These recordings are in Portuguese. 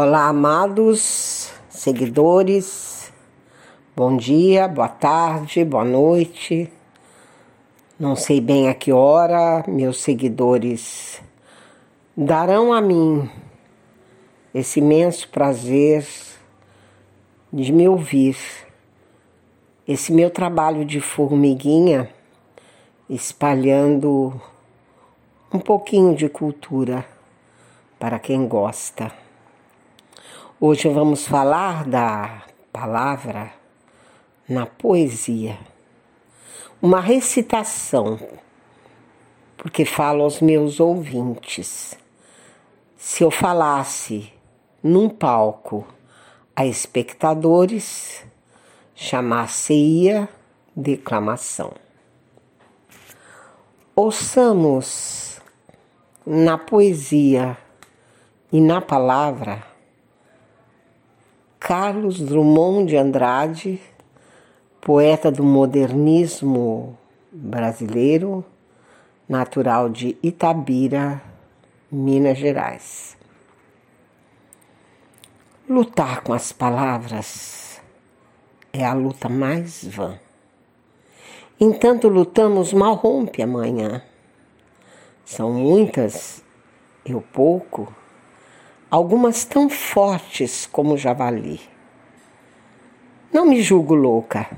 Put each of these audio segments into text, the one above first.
Olá, amados seguidores. Bom dia, boa tarde, boa noite. Não sei bem a que hora meus seguidores darão a mim esse imenso prazer de me ouvir. Esse meu trabalho de formiguinha espalhando um pouquinho de cultura para quem gosta. Hoje vamos falar da palavra na poesia. Uma recitação, porque falo aos meus ouvintes. Se eu falasse num palco a espectadores, chamar-se-ia declamação. Ouçamos na poesia e na palavra Carlos Drummond de Andrade, poeta do modernismo brasileiro, natural de Itabira, Minas Gerais. Lutar com as palavras é a luta mais vã. Entanto lutamos, mal rompe amanhã. São muitas, eu pouco, algumas tão fortes como o javali. Não me julgo louca.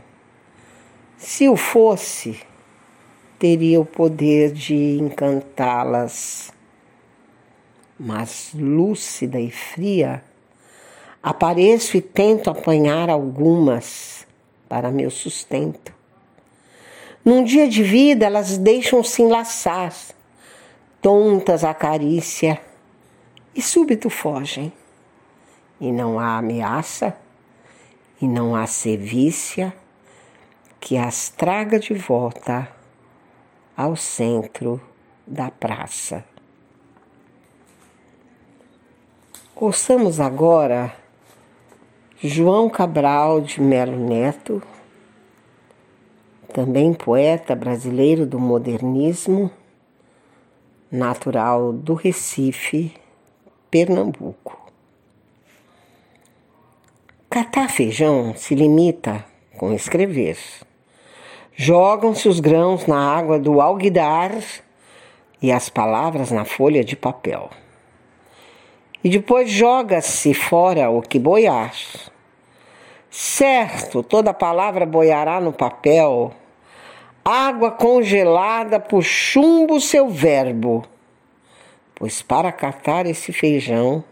Se o fosse, teria o poder de encantá-las. Mas lúcida e fria, apareço e tento apanhar algumas para meu sustento. Num dia de vida, elas deixam-se enlaçar, tontas a carícia e súbito fogem. E não há ameaça, e não há sevícia que as traga de volta ao centro da praça. Ouçamos agora João Cabral de Melo Neto, também poeta brasileiro do modernismo, natural do Recife, Pernambuco. Catar feijão se limita com escrever. Jogam-se os grãos na água do alguidar e as palavras na folha de papel. E depois joga-se fora o que boiar. Certo, toda palavra boiará no papel. Água congelada por chumbo seu verbo pois para catar esse feijão,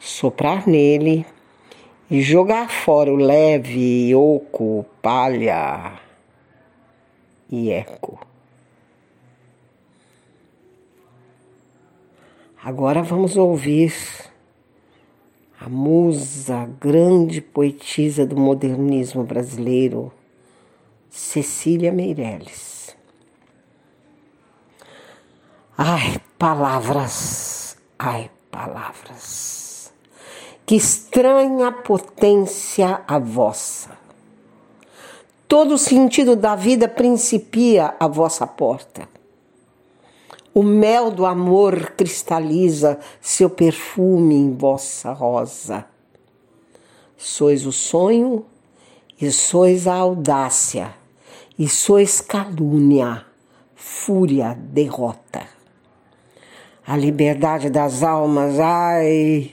soprar nele e jogar fora o leve, oco, palha e eco. Agora vamos ouvir a musa, grande poetisa do modernismo brasileiro, Cecília Meirelles. Ai, palavras, ai, palavras, que estranha potência a vossa. Todo o sentido da vida principia à vossa porta. O mel do amor cristaliza seu perfume em vossa rosa. Sois o sonho e sois a audácia, e sois calúnia, fúria, derrota a liberdade das almas, ai,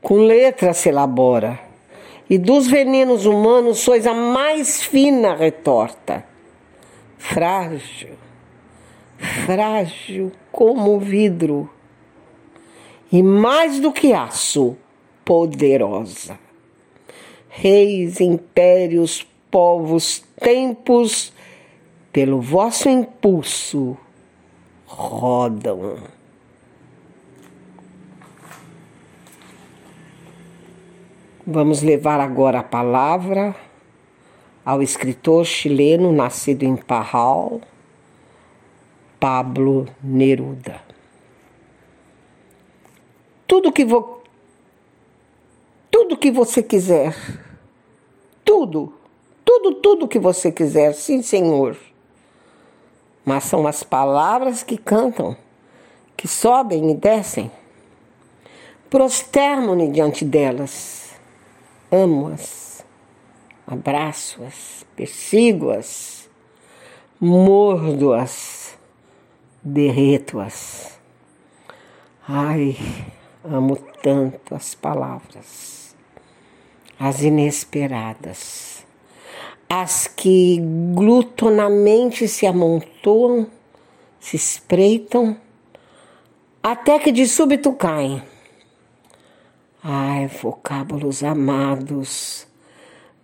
com letra se elabora. E dos venenos humanos sois a mais fina retorta. Frágil, frágil como vidro. E mais do que aço, poderosa. Reis, impérios, povos, tempos, pelo vosso impulso rodam. Vamos levar agora a palavra ao escritor chileno nascido em Parral, Pablo Neruda. Tudo que vo... tudo que você quiser, tudo, tudo, tudo que você quiser, sim, Senhor. Mas são as palavras que cantam, que sobem e descem Prostermo-me diante delas, amo-as, abraço-as, persigo-as, mordo-as, derreto-as. Ai, amo tanto as palavras, as inesperadas, as que glutonamente se amontoam, se espreitam, até que de súbito caem. Ai, vocábulos amados,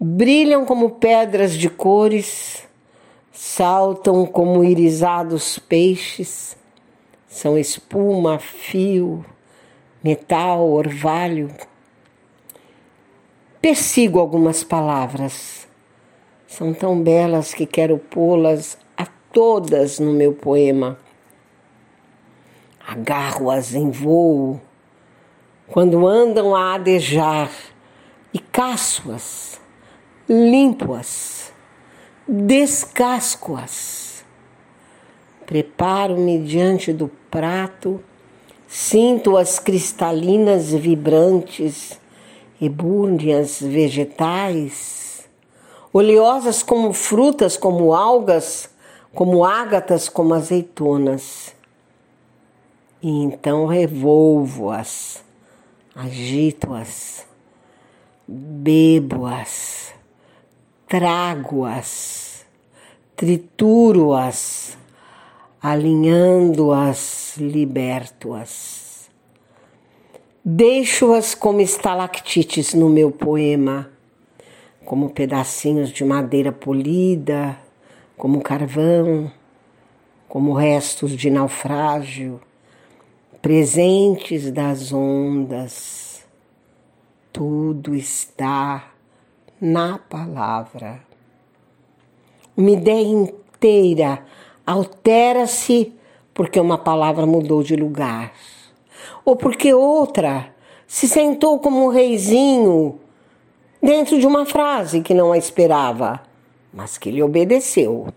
brilham como pedras de cores, saltam como irisados peixes, são espuma, fio, metal, orvalho. Persigo algumas palavras, são tão belas que quero pô-las a todas no meu poema. Agarro-as em voo quando andam a adejar e caço-as, limpo-as, descasco-as. Preparo-me diante do prato, sinto as cristalinas vibrantes, ebúrneas vegetais, oleosas como frutas, como algas, como ágatas, como azeitonas. E então revolvo-as agito-as, bebo-as, trago-as, trituro-as, alinhando-as, liberto-as. Deixo-as como estalactites no meu poema, como pedacinhos de madeira polida, como carvão, como restos de naufrágio presentes das ondas, tudo está na palavra. Uma ideia inteira altera-se porque uma palavra mudou de lugar, ou porque outra se sentou como um reizinho dentro de uma frase que não a esperava, mas que lhe obedeceu.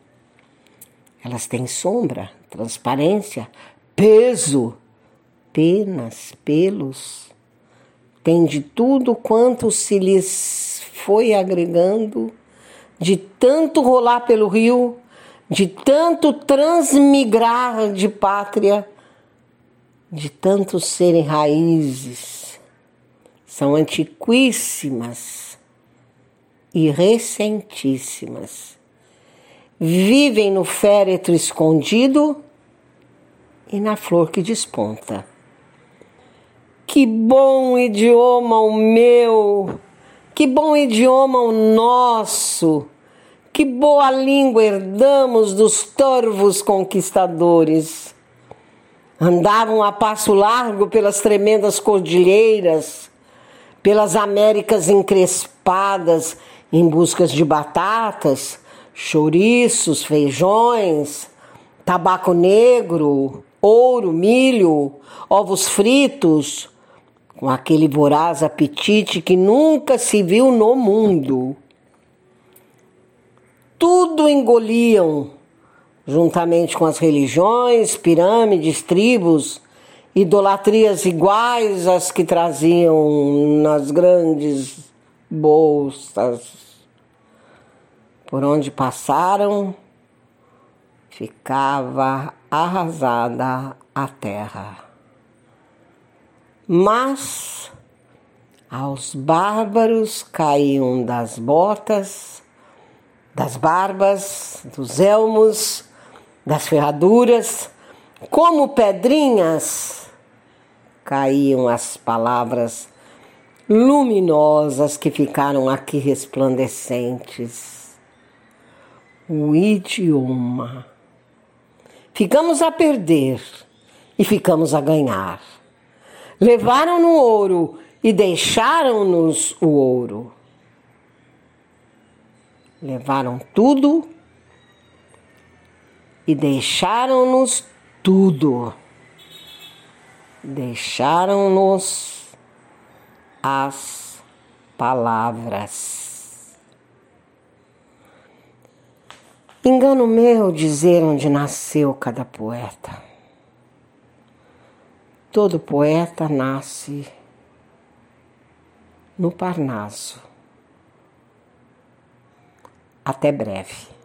Elas têm sombra, transparência, peso penas, pelos, tem de tudo quanto se lhes foi agregando, de tanto rolar pelo rio, de tanto transmigrar de pátria, de tanto serem raízes, são antiquíssimas e recentíssimas. Vivem no féretro escondido e na flor que desponta. Que bom idioma o meu, que bom idioma o nosso, que boa língua herdamos dos torvos conquistadores. Andavam a passo largo pelas tremendas cordilheiras, pelas Américas encrespadas em busca de batatas, chouriços, feijões, tabaco negro, ouro, milho, ovos fritos, com aquele voraz apetite que nunca se viu no mundo. Tudo engoliam, juntamente com as religiões, pirâmides, tribos, idolatrias iguais às que traziam nas grandes bolsas. Por onde passaram, ficava arrasada a terra. Mas aos bárbaros caíam das botas, das barbas, dos elmos, das ferraduras, como pedrinhas, caíam as palavras luminosas que ficaram aqui resplandecentes. O idioma. Ficamos a perder e ficamos a ganhar levaram no ouro e deixaram-nos o ouro. Levaram tudo e deixaram-nos tudo. Deixaram-nos as palavras. Engano meu dizer onde nasceu cada poeta. Todo poeta nasce no Parnaso. Até breve.